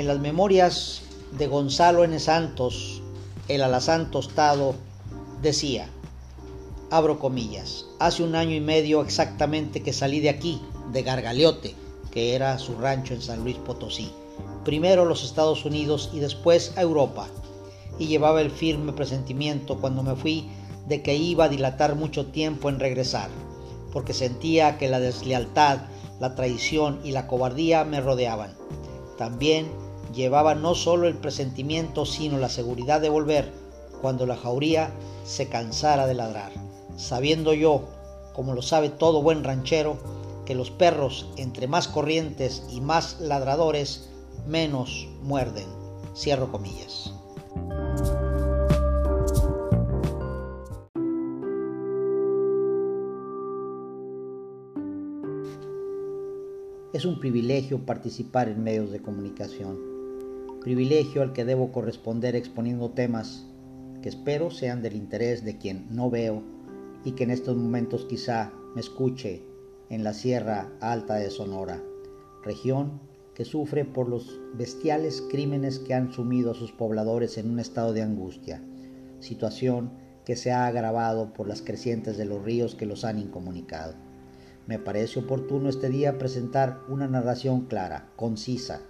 En las memorias de Gonzalo N. Santos, el alazán tostado, decía, abro comillas, hace un año y medio exactamente que salí de aquí, de Gargaleote, que era su rancho en San Luis Potosí, primero a los Estados Unidos y después a Europa, y llevaba el firme presentimiento cuando me fui de que iba a dilatar mucho tiempo en regresar, porque sentía que la deslealtad, la traición y la cobardía me rodeaban. También llevaba no solo el presentimiento, sino la seguridad de volver cuando la jauría se cansara de ladrar, sabiendo yo, como lo sabe todo buen ranchero, que los perros, entre más corrientes y más ladradores, menos muerden. Cierro comillas. Es un privilegio participar en medios de comunicación, privilegio al que debo corresponder exponiendo temas que espero sean del interés de quien no veo y que en estos momentos quizá me escuche en la Sierra Alta de Sonora, región que sufre por los bestiales crímenes que han sumido a sus pobladores en un estado de angustia, situación que se ha agravado por las crecientes de los ríos que los han incomunicado. Me parece oportuno este día presentar una narración clara, concisa,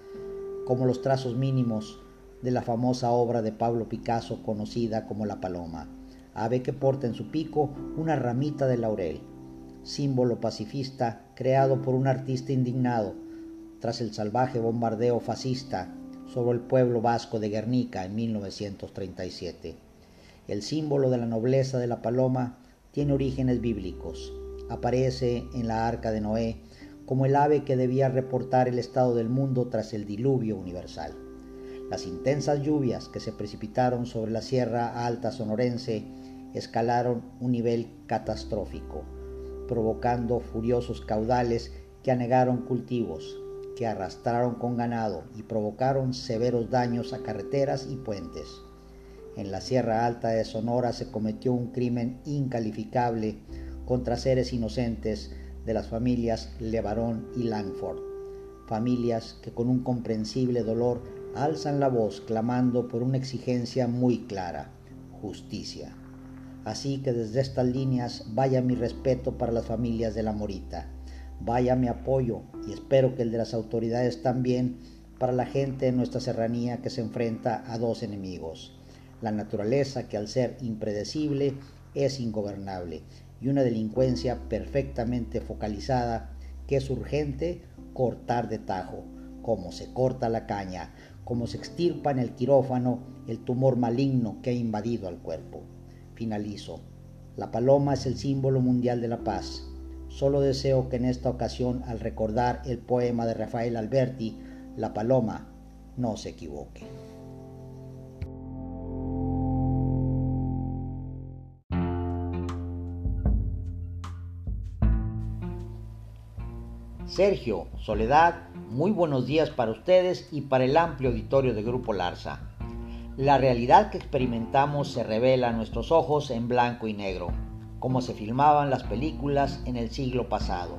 como los trazos mínimos de la famosa obra de Pablo Picasso conocida como La Paloma, ave que porta en su pico una ramita de laurel, símbolo pacifista creado por un artista indignado tras el salvaje bombardeo fascista sobre el pueblo vasco de Guernica en 1937. El símbolo de la nobleza de la paloma tiene orígenes bíblicos. Aparece en la arca de Noé como el ave que debía reportar el estado del mundo tras el diluvio universal. Las intensas lluvias que se precipitaron sobre la Sierra Alta sonorense escalaron un nivel catastrófico, provocando furiosos caudales que anegaron cultivos, que arrastraron con ganado y provocaron severos daños a carreteras y puentes. En la Sierra Alta de Sonora se cometió un crimen incalificable contra seres inocentes de las familias Levarón y Langford, familias que con un comprensible dolor alzan la voz clamando por una exigencia muy clara, justicia. Así que desde estas líneas vaya mi respeto para las familias de la Morita, vaya mi apoyo y espero que el de las autoridades también para la gente de nuestra serranía que se enfrenta a dos enemigos, la naturaleza que al ser impredecible es ingobernable y una delincuencia perfectamente focalizada que es urgente cortar de tajo, como se corta la caña, como se extirpa en el quirófano el tumor maligno que ha invadido al cuerpo. Finalizo. La paloma es el símbolo mundial de la paz. Solo deseo que en esta ocasión, al recordar el poema de Rafael Alberti, La paloma no se equivoque. Sergio, Soledad, muy buenos días para ustedes y para el amplio auditorio de Grupo Larsa. La realidad que experimentamos se revela a nuestros ojos en blanco y negro, como se filmaban las películas en el siglo pasado,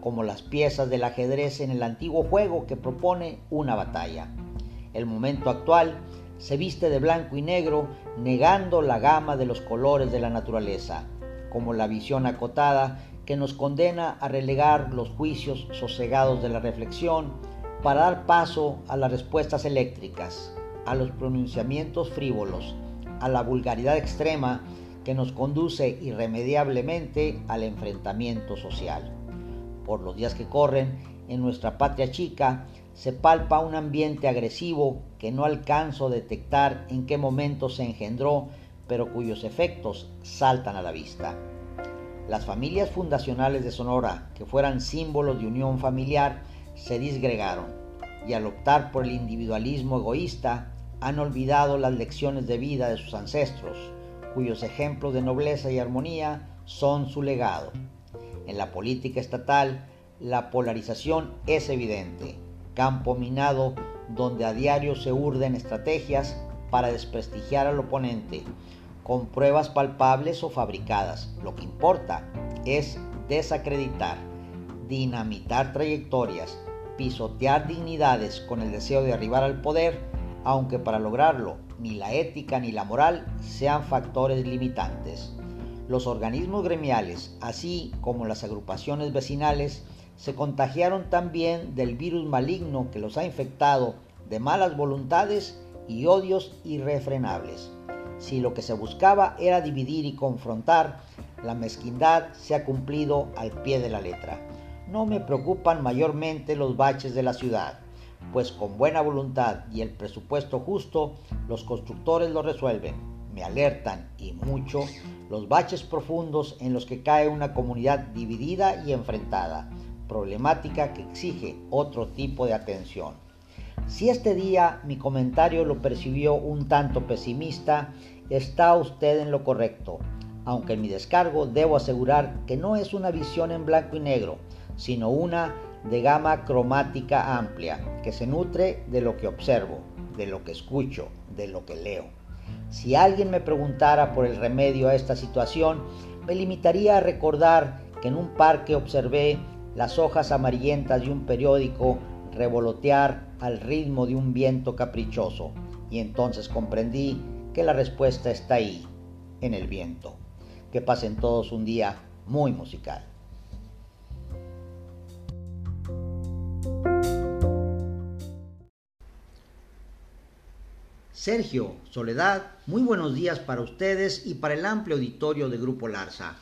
como las piezas del ajedrez en el antiguo juego que propone una batalla. El momento actual se viste de blanco y negro, negando la gama de los colores de la naturaleza, como la visión acotada que nos condena a relegar los juicios sosegados de la reflexión para dar paso a las respuestas eléctricas, a los pronunciamientos frívolos, a la vulgaridad extrema que nos conduce irremediablemente al enfrentamiento social. Por los días que corren, en nuestra patria chica se palpa un ambiente agresivo que no alcanzo a detectar en qué momento se engendró, pero cuyos efectos saltan a la vista. Las familias fundacionales de Sonora, que fueran símbolos de unión familiar, se disgregaron y al optar por el individualismo egoísta han olvidado las lecciones de vida de sus ancestros, cuyos ejemplos de nobleza y armonía son su legado. En la política estatal, la polarización es evidente, campo minado donde a diario se urden estrategias para desprestigiar al oponente, con pruebas palpables o fabricadas. Lo que importa es desacreditar, dinamitar trayectorias, pisotear dignidades con el deseo de arribar al poder, aunque para lograrlo ni la ética ni la moral sean factores limitantes. Los organismos gremiales, así como las agrupaciones vecinales, se contagiaron también del virus maligno que los ha infectado de malas voluntades y odios irrefrenables. Si lo que se buscaba era dividir y confrontar, la mezquindad se ha cumplido al pie de la letra. No me preocupan mayormente los baches de la ciudad, pues con buena voluntad y el presupuesto justo, los constructores lo resuelven. Me alertan y mucho los baches profundos en los que cae una comunidad dividida y enfrentada problemática que exige otro tipo de atención. Si este día mi comentario lo percibió un tanto pesimista, está usted en lo correcto, aunque en mi descargo debo asegurar que no es una visión en blanco y negro, sino una de gama cromática amplia, que se nutre de lo que observo, de lo que escucho, de lo que leo. Si alguien me preguntara por el remedio a esta situación, me limitaría a recordar que en un parque observé las hojas amarillentas de un periódico revolotear al ritmo de un viento caprichoso, y entonces comprendí que la respuesta está ahí, en el viento. Que pasen todos un día muy musical. Sergio, Soledad, muy buenos días para ustedes y para el amplio auditorio de Grupo Larza.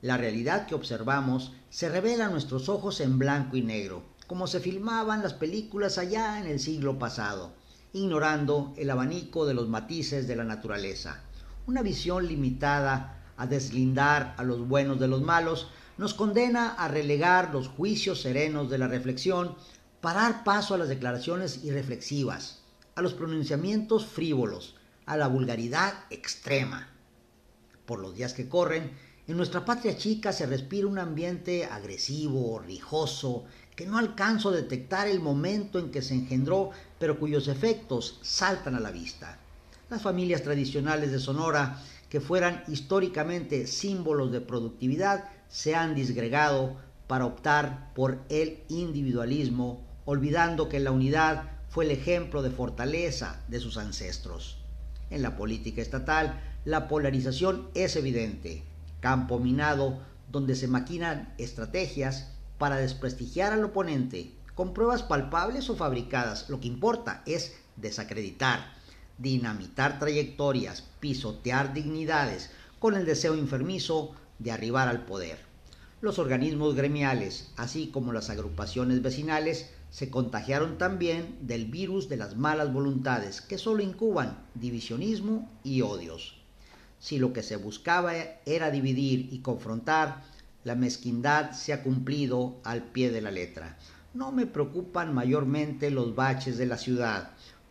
La realidad que observamos se revela a nuestros ojos en blanco y negro, como se filmaban las películas allá en el siglo pasado, ignorando el abanico de los matices de la naturaleza. Una visión limitada a deslindar a los buenos de los malos nos condena a relegar los juicios serenos de la reflexión para dar paso a las declaraciones irreflexivas, a los pronunciamientos frívolos, a la vulgaridad extrema. Por los días que corren, en nuestra patria chica se respira un ambiente agresivo, rijoso, que no alcanzo a detectar el momento en que se engendró, pero cuyos efectos saltan a la vista. Las familias tradicionales de Sonora, que fueran históricamente símbolos de productividad, se han disgregado para optar por el individualismo, olvidando que la unidad fue el ejemplo de fortaleza de sus ancestros. En la política estatal, la polarización es evidente campo minado donde se maquinan estrategias para desprestigiar al oponente con pruebas palpables o fabricadas. Lo que importa es desacreditar, dinamitar trayectorias, pisotear dignidades con el deseo enfermizo de arribar al poder. Los organismos gremiales, así como las agrupaciones vecinales, se contagiaron también del virus de las malas voluntades que solo incuban divisionismo y odios. Si lo que se buscaba era dividir y confrontar, la mezquindad se ha cumplido al pie de la letra. No me preocupan mayormente los baches de la ciudad,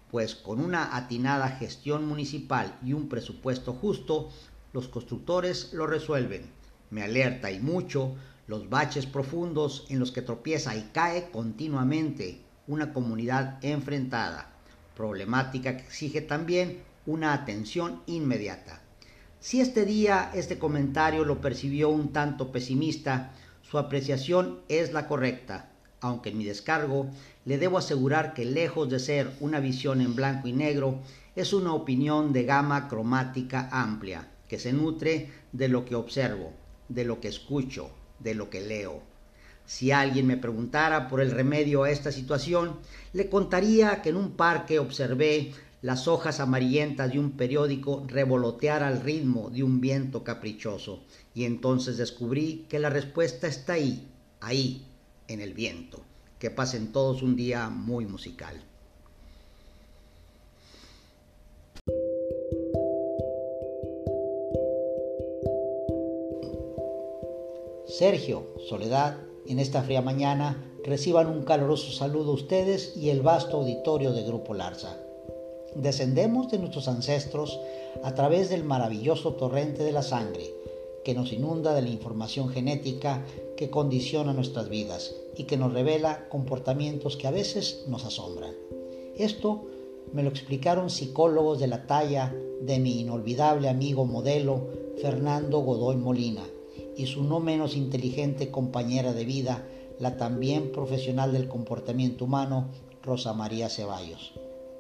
pues con una atinada gestión municipal y un presupuesto justo, los constructores lo resuelven. Me alerta y mucho los baches profundos en los que tropieza y cae continuamente una comunidad enfrentada, problemática que exige también una atención inmediata. Si este día este comentario lo percibió un tanto pesimista, su apreciación es la correcta, aunque en mi descargo le debo asegurar que lejos de ser una visión en blanco y negro, es una opinión de gama cromática amplia, que se nutre de lo que observo, de lo que escucho, de lo que leo. Si alguien me preguntara por el remedio a esta situación, le contaría que en un parque observé las hojas amarillentas de un periódico revolotear al ritmo de un viento caprichoso, y entonces descubrí que la respuesta está ahí, ahí, en el viento. Que pasen todos un día muy musical. Sergio, Soledad, en esta fría mañana reciban un caluroso saludo ustedes y el vasto auditorio de Grupo Larza. Descendemos de nuestros ancestros a través del maravilloso torrente de la sangre que nos inunda de la información genética que condiciona nuestras vidas y que nos revela comportamientos que a veces nos asombran. Esto me lo explicaron psicólogos de la talla de mi inolvidable amigo modelo Fernando Godoy Molina y su no menos inteligente compañera de vida, la también profesional del comportamiento humano, Rosa María Ceballos.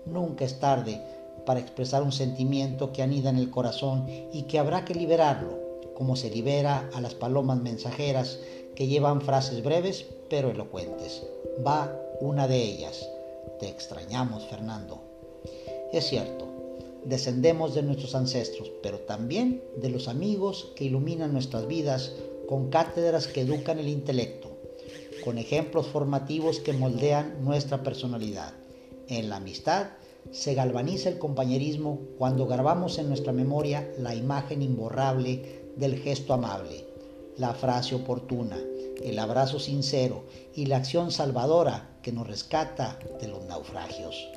Nunca es tarde para expresar un sentimiento que anida en el corazón y que habrá que liberarlo, como se libera a las palomas mensajeras que llevan frases breves pero elocuentes. Va una de ellas. Te extrañamos, Fernando. Es cierto, descendemos de nuestros ancestros, pero también de los amigos que iluminan nuestras vidas con cátedras que educan el intelecto, con ejemplos formativos que moldean nuestra personalidad. En la amistad se galvaniza el compañerismo cuando grabamos en nuestra memoria la imagen imborrable del gesto amable, la frase oportuna, el abrazo sincero y la acción salvadora que nos rescata de los naufragios.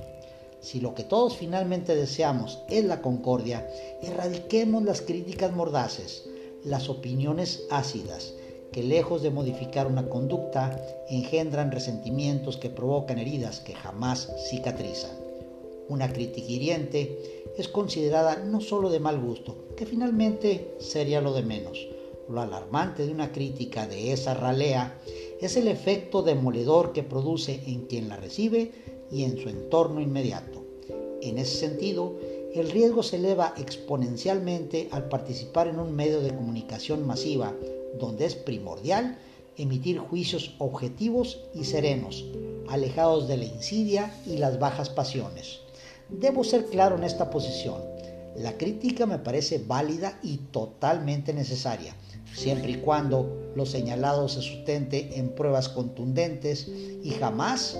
Si lo que todos finalmente deseamos es la concordia, erradiquemos las críticas mordaces, las opiniones ácidas, que lejos de modificar una conducta, engendran resentimientos que provocan heridas que jamás cicatrizan. Una crítica hiriente es considerada no solo de mal gusto, que finalmente sería lo de menos, lo alarmante de una crítica de esa ralea es el efecto demoledor que produce en quien la recibe y en su entorno inmediato. En ese sentido, el riesgo se eleva exponencialmente al participar en un medio de comunicación masiva donde es primordial emitir juicios objetivos y serenos, alejados de la insidia y las bajas pasiones. Debo ser claro en esta posición. La crítica me parece válida y totalmente necesaria, siempre y cuando lo señalado se sustente en pruebas contundentes y jamás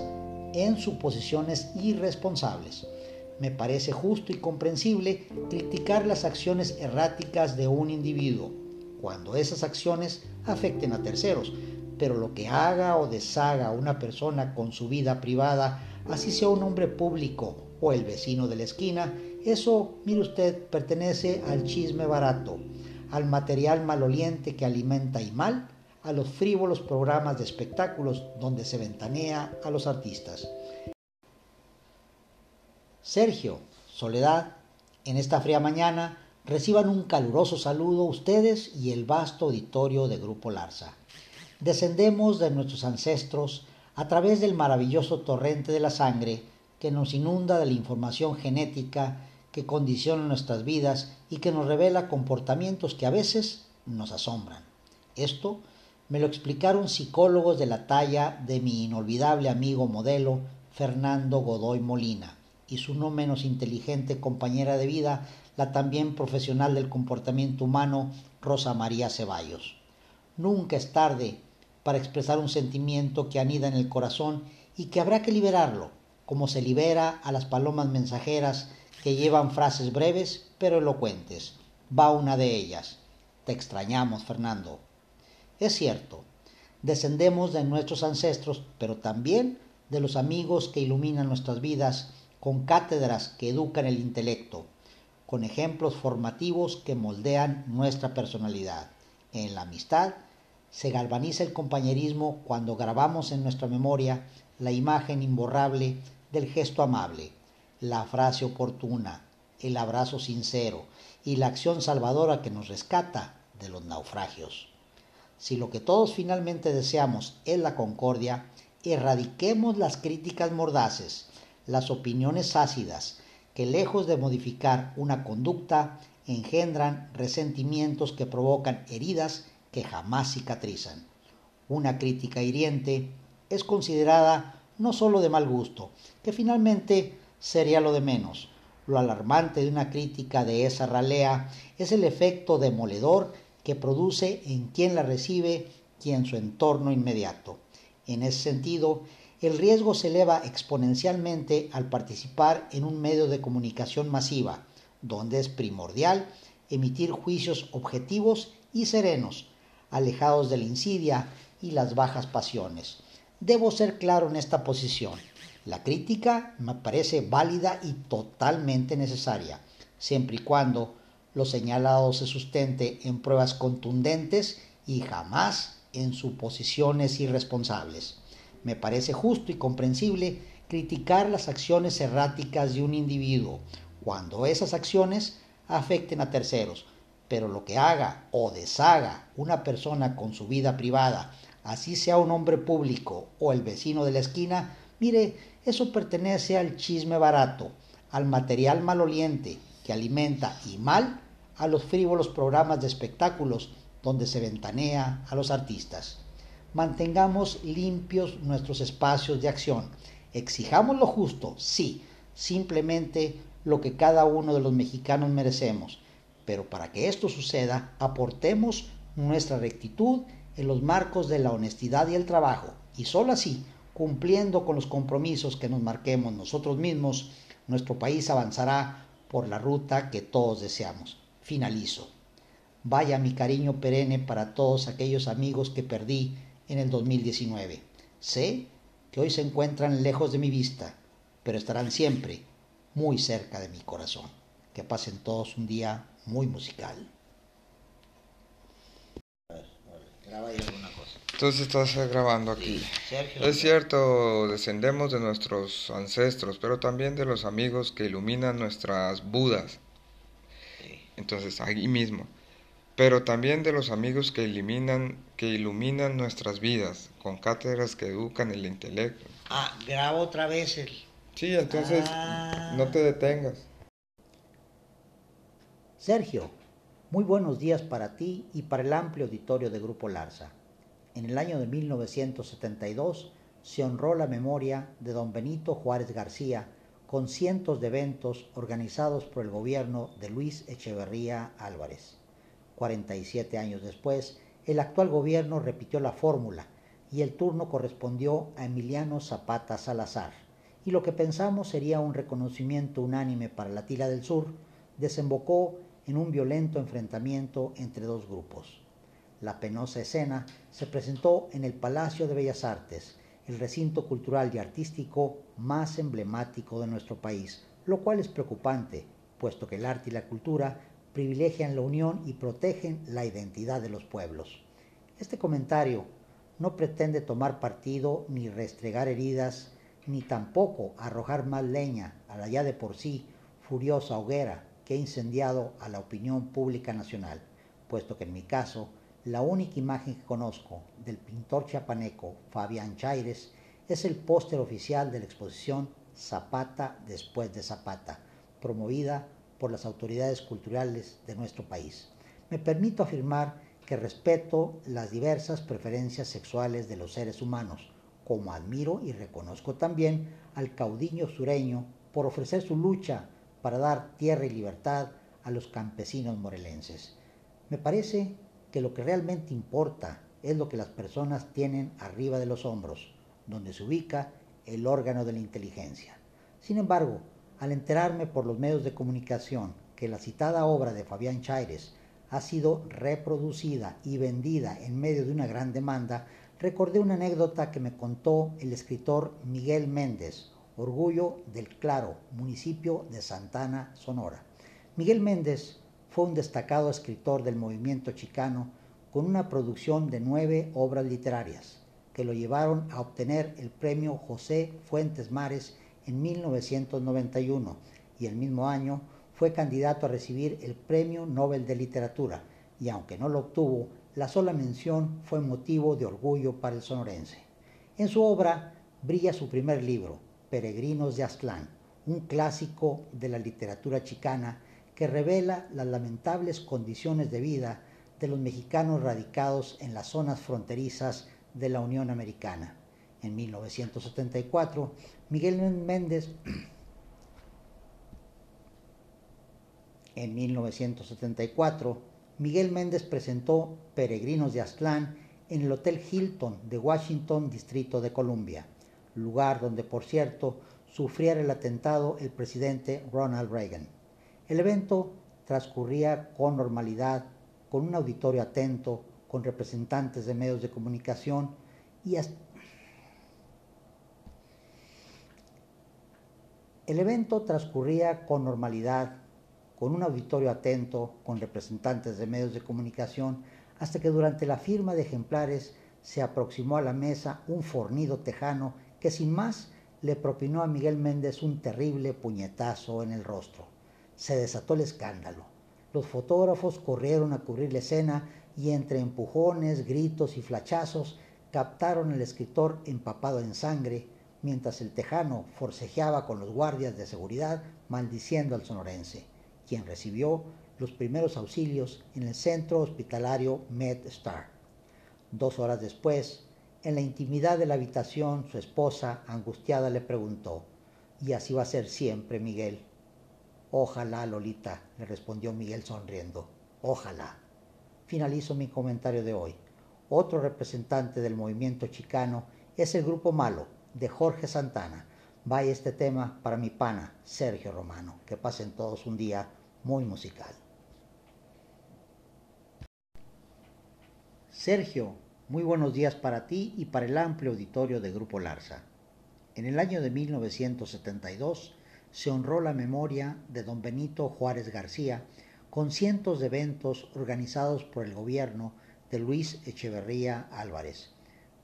en suposiciones irresponsables. Me parece justo y comprensible criticar las acciones erráticas de un individuo, cuando esas acciones afecten a terceros, pero lo que haga o deshaga una persona con su vida privada, así sea un hombre público o el vecino de la esquina, eso, mire usted, pertenece al chisme barato, al material maloliente que alimenta y mal a los frívolos programas de espectáculos donde se ventanea a los artistas. Sergio, Soledad, en esta fría mañana reciban un caluroso saludo ustedes y el vasto auditorio de Grupo Larza. Descendemos de nuestros ancestros a través del maravilloso torrente de la sangre que nos inunda de la información genética que condiciona nuestras vidas y que nos revela comportamientos que a veces nos asombran. Esto me lo explicaron psicólogos de la talla de mi inolvidable amigo modelo Fernando Godoy Molina y su no menos inteligente compañera de vida, la también profesional del comportamiento humano Rosa María Ceballos. Nunca es tarde para expresar un sentimiento que anida en el corazón y que habrá que liberarlo, como se libera a las palomas mensajeras que llevan frases breves pero elocuentes. Va una de ellas. Te extrañamos, Fernando. Es cierto, descendemos de nuestros ancestros, pero también de los amigos que iluminan nuestras vidas con cátedras que educan el intelecto, con ejemplos formativos que moldean nuestra personalidad. En la amistad se galvaniza el compañerismo cuando grabamos en nuestra memoria la imagen imborrable del gesto amable, la frase oportuna, el abrazo sincero y la acción salvadora que nos rescata de los naufragios. Si lo que todos finalmente deseamos es la concordia, erradiquemos las críticas mordaces, las opiniones ácidas, que lejos de modificar una conducta, engendran resentimientos que provocan heridas que jamás cicatrizan. Una crítica hiriente es considerada no sólo de mal gusto, que finalmente sería lo de menos. Lo alarmante de una crítica de esa ralea es el efecto demoledor que produce en quien la recibe y en su entorno inmediato. En ese sentido, el riesgo se eleva exponencialmente al participar en un medio de comunicación masiva, donde es primordial emitir juicios objetivos y serenos, alejados de la insidia y las bajas pasiones. Debo ser claro en esta posición. La crítica me parece válida y totalmente necesaria, siempre y cuando lo señalado se sustente en pruebas contundentes y jamás en suposiciones irresponsables. Me parece justo y comprensible criticar las acciones erráticas de un individuo cuando esas acciones afecten a terceros, pero lo que haga o deshaga una persona con su vida privada, así sea un hombre público o el vecino de la esquina, mire, eso pertenece al chisme barato, al material maloliente que alimenta y mal a los frívolos programas de espectáculos donde se ventanea a los artistas. Mantengamos limpios nuestros espacios de acción. Exijamos lo justo, sí, simplemente lo que cada uno de los mexicanos merecemos. Pero para que esto suceda, aportemos nuestra rectitud en los marcos de la honestidad y el trabajo. Y sólo así, cumpliendo con los compromisos que nos marquemos nosotros mismos, nuestro país avanzará por la ruta que todos deseamos. Finalizo. Vaya mi cariño perenne para todos aquellos amigos que perdí en el 2019. Sé que hoy se encuentran lejos de mi vista, pero estarán siempre muy cerca de mi corazón. Que pasen todos un día muy musical. Entonces estás grabando aquí. es cierto, descendemos de nuestros ancestros, pero también de los amigos que iluminan nuestras budas. Entonces, ahí mismo. Pero también de los amigos que iluminan, que iluminan nuestras vidas, con cátedras que educan el intelecto. Ah, grabo otra vez el... Sí, entonces Ah. no te detengas. Sergio, muy buenos días para ti y para el amplio auditorio de Grupo Larza. En el año de 1972 se honró la memoria de don Benito Juárez García con cientos de eventos organizados por el gobierno de Luis Echeverría Álvarez. 47 años después, el actual gobierno repitió la fórmula y el turno correspondió a Emiliano Zapata Salazar. Y lo que pensamos sería un reconocimiento unánime para la Tila del Sur, desembocó en un violento enfrentamiento entre dos grupos. La penosa escena se presentó en el Palacio de Bellas Artes, el recinto cultural y artístico más emblemático de nuestro país, lo cual es preocupante, puesto que el arte y la cultura privilegian la unión y protegen la identidad de los pueblos. Este comentario no pretende tomar partido ni restregar heridas, ni tampoco arrojar más leña a la ya de por sí furiosa hoguera que ha incendiado a la opinión pública nacional, puesto que en mi caso la única imagen que conozco del pintor chiapaneco Fabián Chaires es el póster oficial de la exposición Zapata después de Zapata, promovida por las autoridades culturales de nuestro país. Me permito afirmar que respeto las diversas preferencias sexuales de los seres humanos, como admiro y reconozco también al caudillo sureño por ofrecer su lucha para dar tierra y libertad a los campesinos morelenses. Me parece que lo que realmente importa es lo que las personas tienen arriba de los hombros, donde se ubica el órgano de la inteligencia. Sin embargo, al enterarme por los medios de comunicación que la citada obra de Fabián Chaires ha sido reproducida y vendida en medio de una gran demanda, recordé una anécdota que me contó el escritor Miguel Méndez, orgullo del Claro, municipio de Santana, Sonora. Miguel Méndez fue un destacado escritor del movimiento chicano con una producción de nueve obras literarias que lo llevaron a obtener el premio José Fuentes Mares en 1991 y el mismo año fue candidato a recibir el Premio Nobel de Literatura y aunque no lo obtuvo, la sola mención fue motivo de orgullo para el sonorense. En su obra brilla su primer libro, Peregrinos de Aztlán, un clásico de la literatura chicana que revela las lamentables condiciones de vida de los mexicanos radicados en las zonas fronterizas de la Unión Americana. En 1974, Miguel Méndez En 1974, Miguel Méndez presentó Peregrinos de Aztlán en el Hotel Hilton de Washington, Distrito de Columbia, lugar donde, por cierto, sufriera el atentado el presidente Ronald Reagan. El evento transcurría con normalidad, con un auditorio atento, con representantes de medios de comunicación y El evento transcurría con normalidad, con un auditorio atento, con representantes de medios de comunicación, hasta que durante la firma de ejemplares se aproximó a la mesa un fornido tejano que sin más le propinó a Miguel Méndez un terrible puñetazo en el rostro. Se desató el escándalo. Los fotógrafos corrieron a cubrir la escena y entre empujones, gritos y flachazos captaron al escritor empapado en sangre mientras el tejano forcejeaba con los guardias de seguridad maldiciendo al sonorense, quien recibió los primeros auxilios en el centro hospitalario MedStar. Dos horas después, en la intimidad de la habitación, su esposa, angustiada, le preguntó, ¿y así va a ser siempre, Miguel? Ojalá, Lolita, le respondió Miguel sonriendo, ojalá. Finalizo mi comentario de hoy. Otro representante del movimiento chicano es el Grupo Malo, de Jorge Santana. Vaya este tema para mi pana, Sergio Romano. Que pasen todos un día muy musical. Sergio, muy buenos días para ti y para el amplio auditorio de Grupo Larza. En el año de 1972 se honró la memoria de don Benito Juárez García con cientos de eventos organizados por el gobierno de Luis Echeverría Álvarez.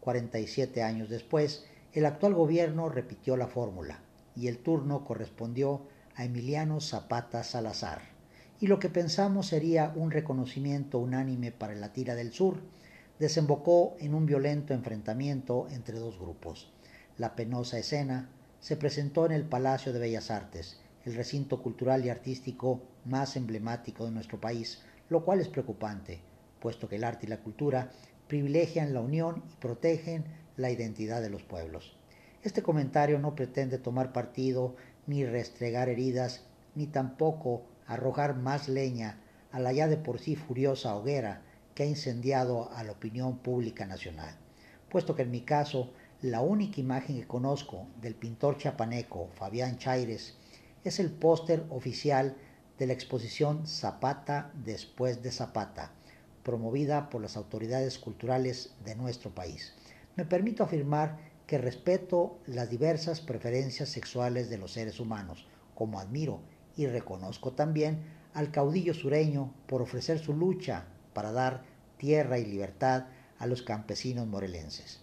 47 años después, el actual gobierno repitió la fórmula y el turno correspondió a Emiliano Zapata Salazar. Y lo que pensamos sería un reconocimiento unánime para la tira del sur, desembocó en un violento enfrentamiento entre dos grupos. La penosa escena se presentó en el Palacio de Bellas Artes, el recinto cultural y artístico más emblemático de nuestro país, lo cual es preocupante, puesto que el arte y la cultura privilegian la unión y protegen la identidad de los pueblos. Este comentario no pretende tomar partido ni restregar heridas, ni tampoco arrojar más leña a la ya de por sí furiosa hoguera que ha incendiado a la opinión pública nacional, puesto que en mi caso la única imagen que conozco del pintor chapaneco Fabián Chaires es el póster oficial de la exposición Zapata después de Zapata, promovida por las autoridades culturales de nuestro país me permito afirmar que respeto las diversas preferencias sexuales de los seres humanos, como admiro y reconozco también al caudillo sureño por ofrecer su lucha para dar tierra y libertad a los campesinos morelenses.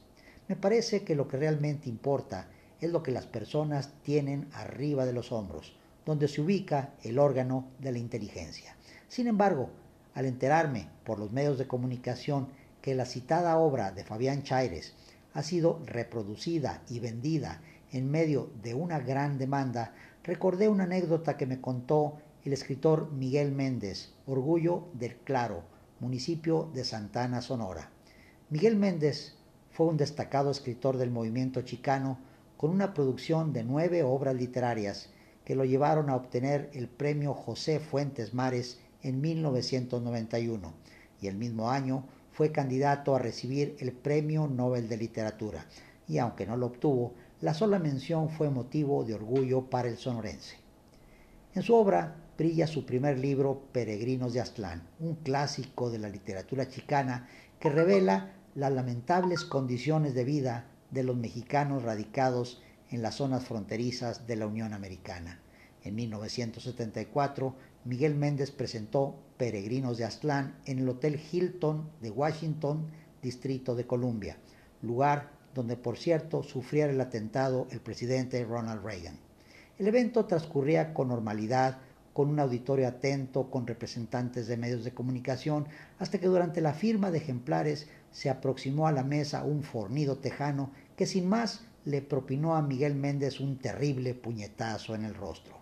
Me parece que lo que realmente importa es lo que las personas tienen arriba de los hombros, donde se ubica el órgano de la inteligencia. Sin embargo, al enterarme por los medios de comunicación que la citada obra de Fabián Chaires ha sido reproducida y vendida en medio de una gran demanda, recordé una anécdota que me contó el escritor Miguel Méndez, Orgullo del Claro, municipio de Santana, Sonora. Miguel Méndez fue un destacado escritor del movimiento chicano con una producción de nueve obras literarias que lo llevaron a obtener el premio José Fuentes Mares en 1991 y el mismo año fue candidato a recibir el Premio Nobel de Literatura y aunque no lo obtuvo, la sola mención fue motivo de orgullo para el sonorense. En su obra brilla su primer libro Peregrinos de Aztlán, un clásico de la literatura chicana que revela las lamentables condiciones de vida de los mexicanos radicados en las zonas fronterizas de la Unión Americana. En 1974, Miguel Méndez presentó Peregrinos de Aztlán en el Hotel Hilton de Washington, Distrito de Columbia, lugar donde por cierto sufriera el atentado el presidente Ronald Reagan. El evento transcurría con normalidad, con un auditorio atento, con representantes de medios de comunicación, hasta que durante la firma de ejemplares se aproximó a la mesa un fornido tejano que sin más le propinó a Miguel Méndez un terrible puñetazo en el rostro.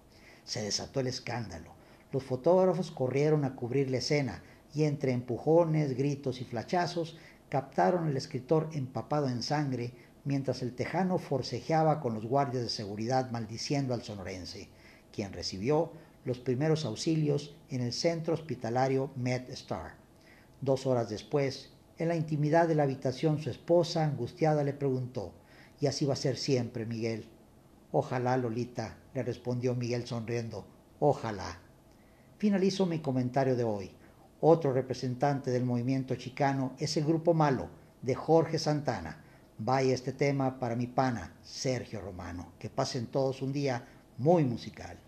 Se desató el escándalo. Los fotógrafos corrieron a cubrir la escena y entre empujones, gritos y flachazos captaron al escritor empapado en sangre mientras el tejano forcejeaba con los guardias de seguridad maldiciendo al sonorense, quien recibió los primeros auxilios en el centro hospitalario MedStar. Dos horas después, en la intimidad de la habitación, su esposa, angustiada, le preguntó, ¿y así va a ser siempre, Miguel? Ojalá, Lolita, le respondió Miguel sonriendo, ojalá. Finalizo mi comentario de hoy. Otro representante del movimiento chicano es el Grupo Malo de Jorge Santana. Vaya este tema para mi pana Sergio Romano. Que pasen todos un día muy musical.